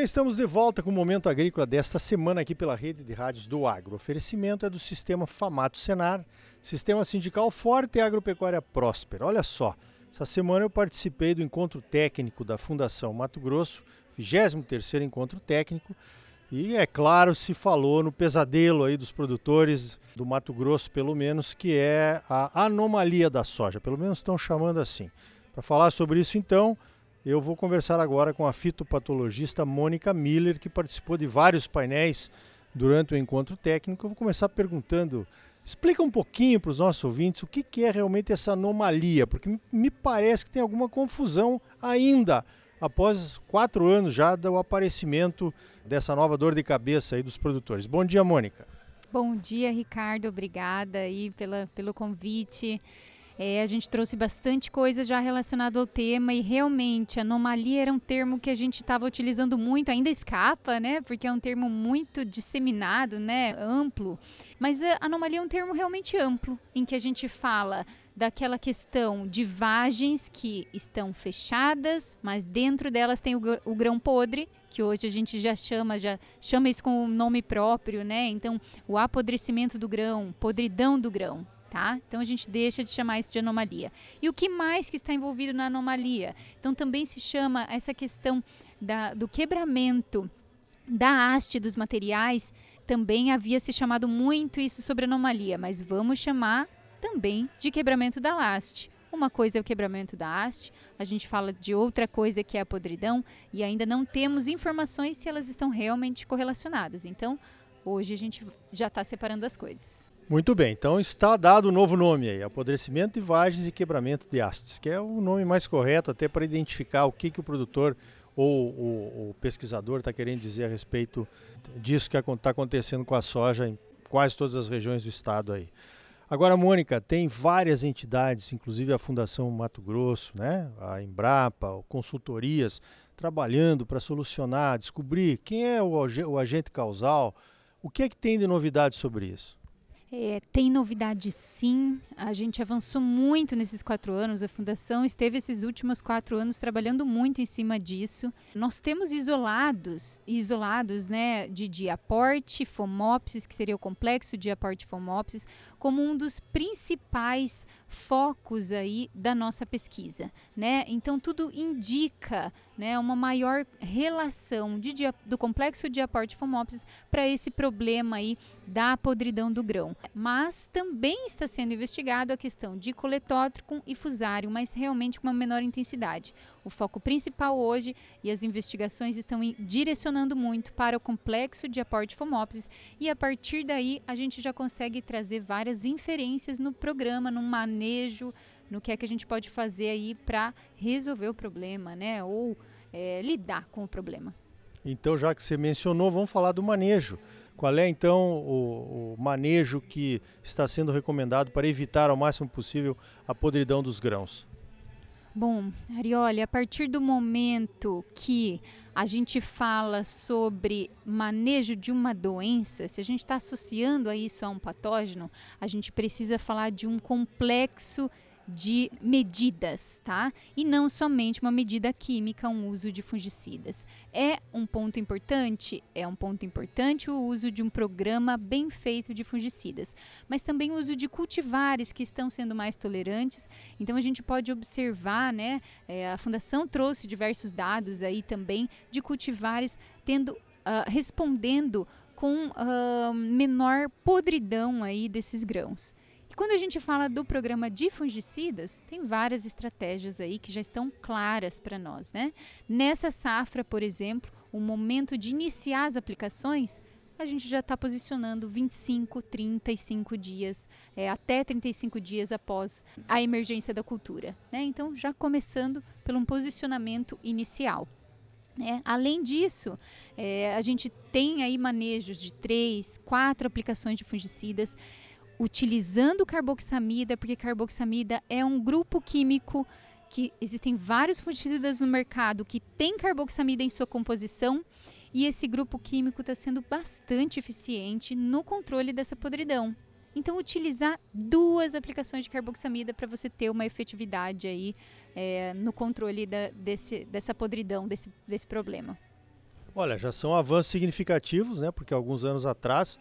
bem, estamos de volta com o Momento Agrícola desta semana aqui pela rede de rádios do Agro. O oferecimento é do Sistema Famato Senar, Sistema Sindical Forte e Agropecuária Próspera. Olha só, essa semana eu participei do encontro técnico da Fundação Mato Grosso, 23º encontro técnico, e é claro, se falou no pesadelo aí dos produtores do Mato Grosso, pelo menos, que é a anomalia da soja, pelo menos estão chamando assim. Para falar sobre isso, então, eu vou conversar agora com a fitopatologista Mônica Miller, que participou de vários painéis durante o encontro técnico. Eu vou começar perguntando, explica um pouquinho para os nossos ouvintes o que, que é realmente essa anomalia, porque me parece que tem alguma confusão ainda após quatro anos já do aparecimento dessa nova dor de cabeça aí dos produtores. Bom dia, Mônica. Bom dia, Ricardo. Obrigada aí pela, pelo convite. É, a gente trouxe bastante coisa já relacionada ao tema e realmente anomalia era um termo que a gente estava utilizando muito, ainda escapa, né? Porque é um termo muito disseminado, né? Amplo. Mas a anomalia é um termo realmente amplo, em que a gente fala daquela questão de vagens que estão fechadas, mas dentro delas tem o, grão podre, que hoje a gente já chama, já chama isso com o nome próprio, né? Então, o apodrecimento do grão, podridão do grão tá? Então a gente deixa de chamar isso de anomalia. E o que mais que está envolvido na anomalia? Então também se chama essa questão da, do quebramento da haste dos materiais, também havia se chamado muito isso sobre anomalia, mas vamos chamar também de quebramento da haste. Uma coisa é o quebramento da haste, a gente fala de outra coisa que é a podridão e ainda não temos informações se elas estão realmente correlacionadas. Então, hoje a gente já está separando as coisas. Muito bem, então está dado o novo nome aí, apodrecimento de vagens e quebramento de hastes, que é o nome mais correto até para identificar o que, que o produtor ou o, o pesquisador está querendo dizer a respeito disso que está acontecendo com a soja em quase todas as regiões do estado aí. Agora, Mônica, tem várias entidades, inclusive a Fundação Mato Grosso, né, a Embrapa, consultorias, trabalhando para solucionar, descobrir quem é o, o agente causal, o que é que tem de novidade sobre isso? É, tem novidade sim. A gente avançou muito nesses quatro anos. A Fundação esteve esses últimos quatro anos trabalhando muito em cima disso. Nós temos isolados, isolados, né, de diaporte, fomopsis, que seria o complexo diaporte fomopsis, como um dos principais focos aí da nossa pesquisa, né? Então tudo indica, né, uma maior relação de, do complexo de aporte fomopsis para esse problema aí da podridão do grão. Mas também está sendo investigado a questão de coletótrico e fusário, mas realmente com uma menor intensidade. O foco principal hoje e as investigações estão direcionando muito para o complexo de aporte fomopsis e a partir daí a gente já consegue trazer várias inferências no programa, no manejo, no que é que a gente pode fazer aí para resolver o problema, né? Ou é, lidar com o problema. Então, já que você mencionou, vamos falar do manejo. Qual é então o, o, manejo que está sendo recomendado para evitar ao máximo possível a podridão dos grãos? Bom, Arioli, a partir do momento que a gente fala sobre manejo de uma doença, se a gente está associando a isso a um patógeno, a gente precisa falar de um complexo de medidas, tá? E não somente uma medida química, um uso de fungicidas. É um ponto importante? É um ponto importante o uso de um programa bem feito de fungicidas, mas também o uso de cultivares que estão sendo mais tolerantes. Então a gente pode observar, né? É, a Fundação trouxe diversos dados aí também de cultivares tendo, uh, respondendo com uh, menor podridão aí desses grãos. Quando a gente fala do programa de fungicidas, tem várias estratégias aí que já estão claras para nós, né? Nessa safra, por exemplo, o momento de iniciar as aplicações, a gente já está posicionando 25, 35 dias, é, até 35 dias após a emergência da cultura. Né? Então, já começando pelo um posicionamento inicial. Né? Além disso, é, a gente tem aí manejos de três, quatro aplicações de fungicidas utilizando carboxamida, porque carboxamida é um grupo químico que existem vários fungicidas no mercado que tem carboxamida em sua composição e esse grupo químico está sendo bastante eficiente no controle dessa podridão. Então, utilizar duas aplicações de carboxamida para você ter uma efetividade aí é, no controle da, desse, dessa podridão, desse, desse problema. Olha, já são avanços significativos, né? Porque alguns anos atrás,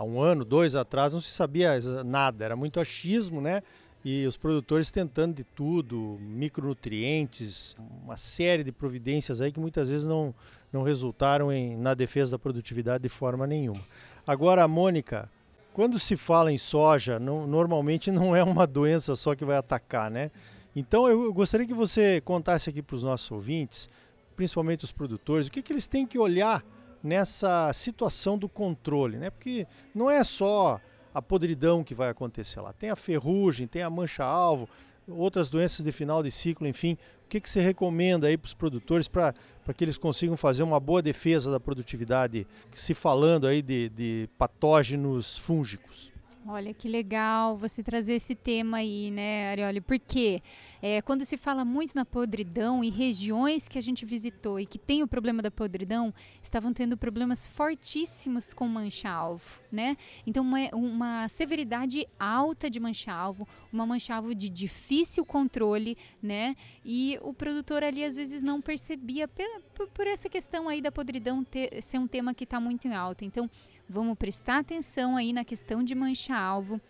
há um ano, dois atrás, não se sabia nada, era muito achismo, né? E os produtores tentando de tudo, micronutrientes, uma série de providências aí que muitas vezes não, não resultaram em, na defesa da produtividade de forma nenhuma. Agora, Mônica, quando se fala em soja, não, normalmente não é uma doença só que vai atacar, né? Então eu gostaria que você contasse aqui para os nossos ouvintes, principalmente os produtores, o que, que eles têm que olhar nessa situação do controle, né? Porque não é só a podridão que vai acontecer lá, tem a ferrugem, tem a mancha-alvo, outras doenças de final de ciclo, enfim. O que, que você recomenda aí para os produtores para que eles consigam fazer uma boa defesa da produtividade, se falando aí de, de patógenos fúngicos? Olha que legal você trazer esse tema aí, né, Arioli? Porque é, quando se fala muito na podridão e regiões que a gente visitou e que tem o problema da podridão, estavam tendo problemas fortíssimos com mancha-alvo, né? Então, uma, uma severidade alta de mancha-alvo, uma mancha-alvo de difícil controle, né? E o produtor ali às vezes não percebia por, por essa questão aí da podridão ter, ser um tema que está muito em alta. Então, Vamos prestar atenção aí na questão de mancha-alvo.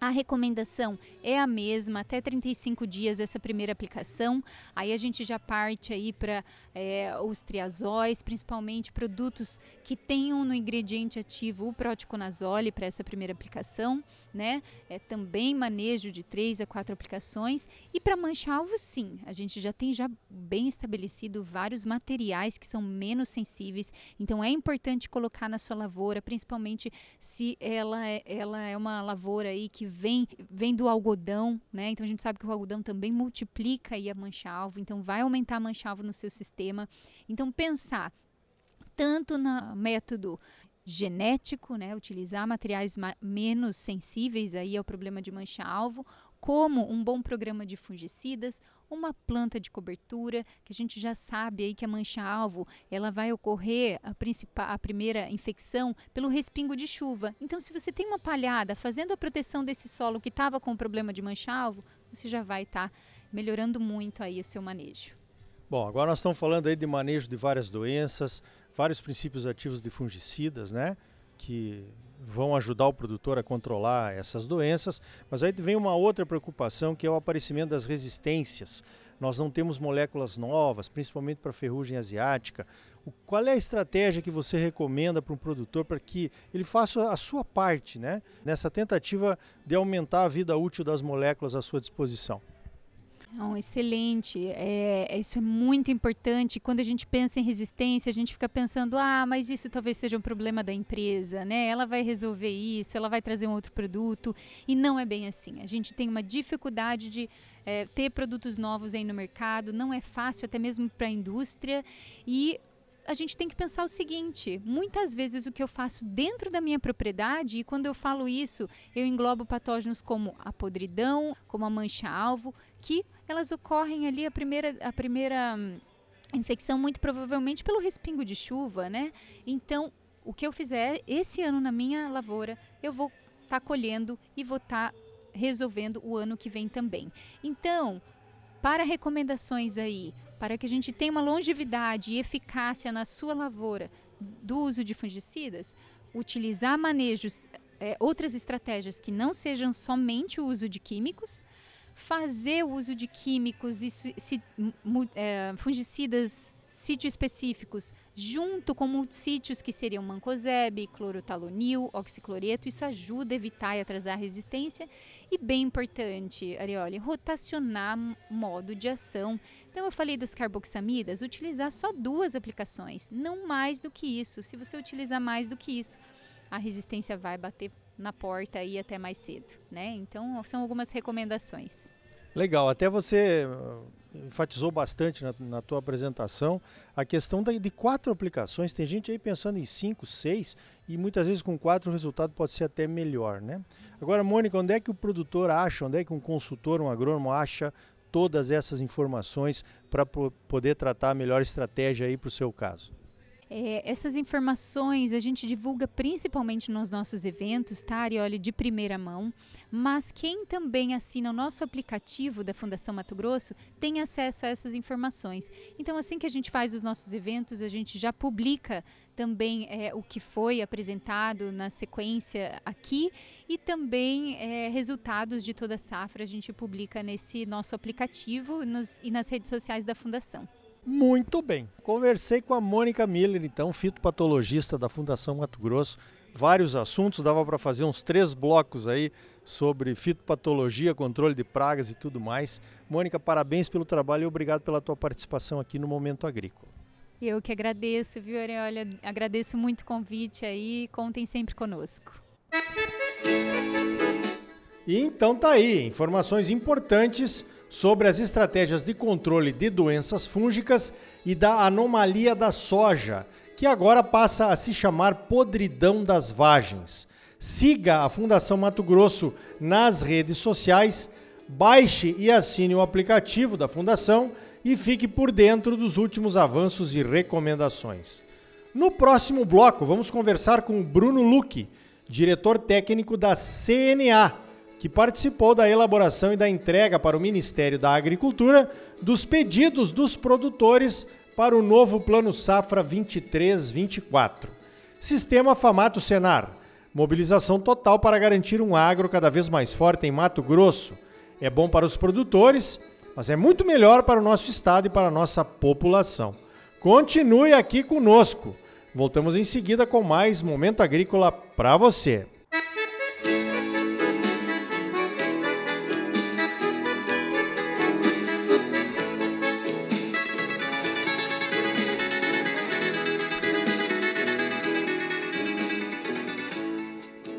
A recomendação é a mesma, até 35 dias essa primeira aplicação. Aí a gente já parte aí para é, os triazóis, principalmente produtos que tenham no ingrediente ativo o proticonazole para essa primeira aplicação, né? É também manejo de 3 a 4 aplicações. E para mancha-alvo, sim, a gente já tem já bem estabelecido vários materiais que são menos sensíveis. Então é importante colocar na sua lavoura, principalmente se ela é, ela é uma lavoura aí que vem, vem do algodão, né? Então a gente sabe que o algodão também multiplica aí a mancha-alvo, então vai aumentar a mancha-alvo no seu sistema. Então pensar tanto no método genético, né, utilizar materiais menos sensíveis aí ao problema de mancha-alvo, como um bom programa de fungicidas, uma planta de cobertura, que a gente já sabe aí que a mancha-alvo, ela vai ocorrer a, principal, a primeira infecção pelo respingo de chuva. Então, se você tem uma palhada fazendo a proteção desse solo que estava com problema de mancha-alvo, você já vai estar tá melhorando muito aí o seu manejo. Bom, agora nós estamos falando aí de manejo de várias doenças, vários princípios ativos de fungicidas, né? Que vão ajudar o produtor a controlar essas doenças, mas aí vem uma outra preocupação que é o aparecimento das resistências. Nós não temos moléculas novas, principalmente para a ferrugem asiática. Qual é a estratégia que você recomenda para um produtor para que ele faça a sua parte né, nessa tentativa de aumentar a vida útil das moléculas à sua disposição? Não, excelente. É, é, isso é muito importante. Quando a gente pensa em resistência, a gente fica pensando, ah, mas isso talvez seja um problema da empresa, né? Ela vai resolver isso, ela vai trazer um outro produto. E não é bem assim. A gente tem uma dificuldade de é, ter produtos novos aí no mercado, não é fácil, até mesmo para a indústria. E a gente tem que pensar o seguinte: muitas vezes o que eu faço dentro da minha propriedade, e quando eu falo isso, eu englobo patógenos como a podridão, como a mancha-alvo, que elas ocorrem ali a primeira, a primeira hum, infecção, muito provavelmente pelo respingo de chuva, né? Então, o que eu fizer esse ano na minha lavoura, eu vou estar tá colhendo e vou estar tá resolvendo o ano que vem também. Então, para recomendações aí para que a gente tenha uma longevidade e eficácia na sua lavoura do uso de fungicidas, utilizar manejos, é, outras estratégias que não sejam somente o uso de químicos, fazer uso de químicos e é, fungicidas sítios específicos, junto com multissítios que seriam mancozeb, clorotalonil, oxicloreto, isso ajuda a evitar e atrasar a resistência. E bem importante, Arioli, rotacionar modo de ação. Então eu falei das carboxamidas, utilizar só duas aplicações, não mais do que isso. Se você utilizar mais do que isso, a resistência vai bater na porta aí até mais cedo, né? Então são algumas recomendações. Legal, até você enfatizou bastante na, na tua apresentação a questão da, de quatro aplicações. Tem gente aí pensando em cinco, seis e muitas vezes com quatro o resultado pode ser até melhor, né? Agora, Mônica, onde é que o produtor acha, onde é que um consultor, um agrônomo acha todas essas informações para poder tratar a melhor estratégia aí para o seu caso? É, essas informações a gente divulga principalmente nos nossos eventos, tá, Arioli, de primeira mão. Mas quem também assina o nosso aplicativo da Fundação Mato Grosso tem acesso a essas informações. Então, assim que a gente faz os nossos eventos, a gente já publica também é, o que foi apresentado na sequência aqui e também é, resultados de toda a safra a gente publica nesse nosso aplicativo nos, e nas redes sociais da Fundação. Muito bem. Conversei com a Mônica Miller, então, fitopatologista da Fundação Mato Grosso. Vários assuntos, dava para fazer uns três blocos aí sobre fitopatologia, controle de pragas e tudo mais. Mônica, parabéns pelo trabalho e obrigado pela tua participação aqui no Momento Agrícola. Eu que agradeço, viu, Olha, agradeço muito o convite aí. Contem sempre conosco. E então tá aí, informações importantes sobre as estratégias de controle de doenças fúngicas e da anomalia da soja, que agora passa a se chamar podridão das vagens. Siga a Fundação Mato Grosso nas redes sociais, baixe e assine o aplicativo da Fundação e fique por dentro dos últimos avanços e recomendações. No próximo bloco, vamos conversar com Bruno Luque, diretor técnico da CNA que participou da elaboração e da entrega para o Ministério da Agricultura dos pedidos dos produtores para o novo Plano Safra 23-24. Sistema Famato Senar. Mobilização total para garantir um agro cada vez mais forte em Mato Grosso. É bom para os produtores, mas é muito melhor para o nosso estado e para a nossa população. Continue aqui conosco. Voltamos em seguida com mais Momento Agrícola para você.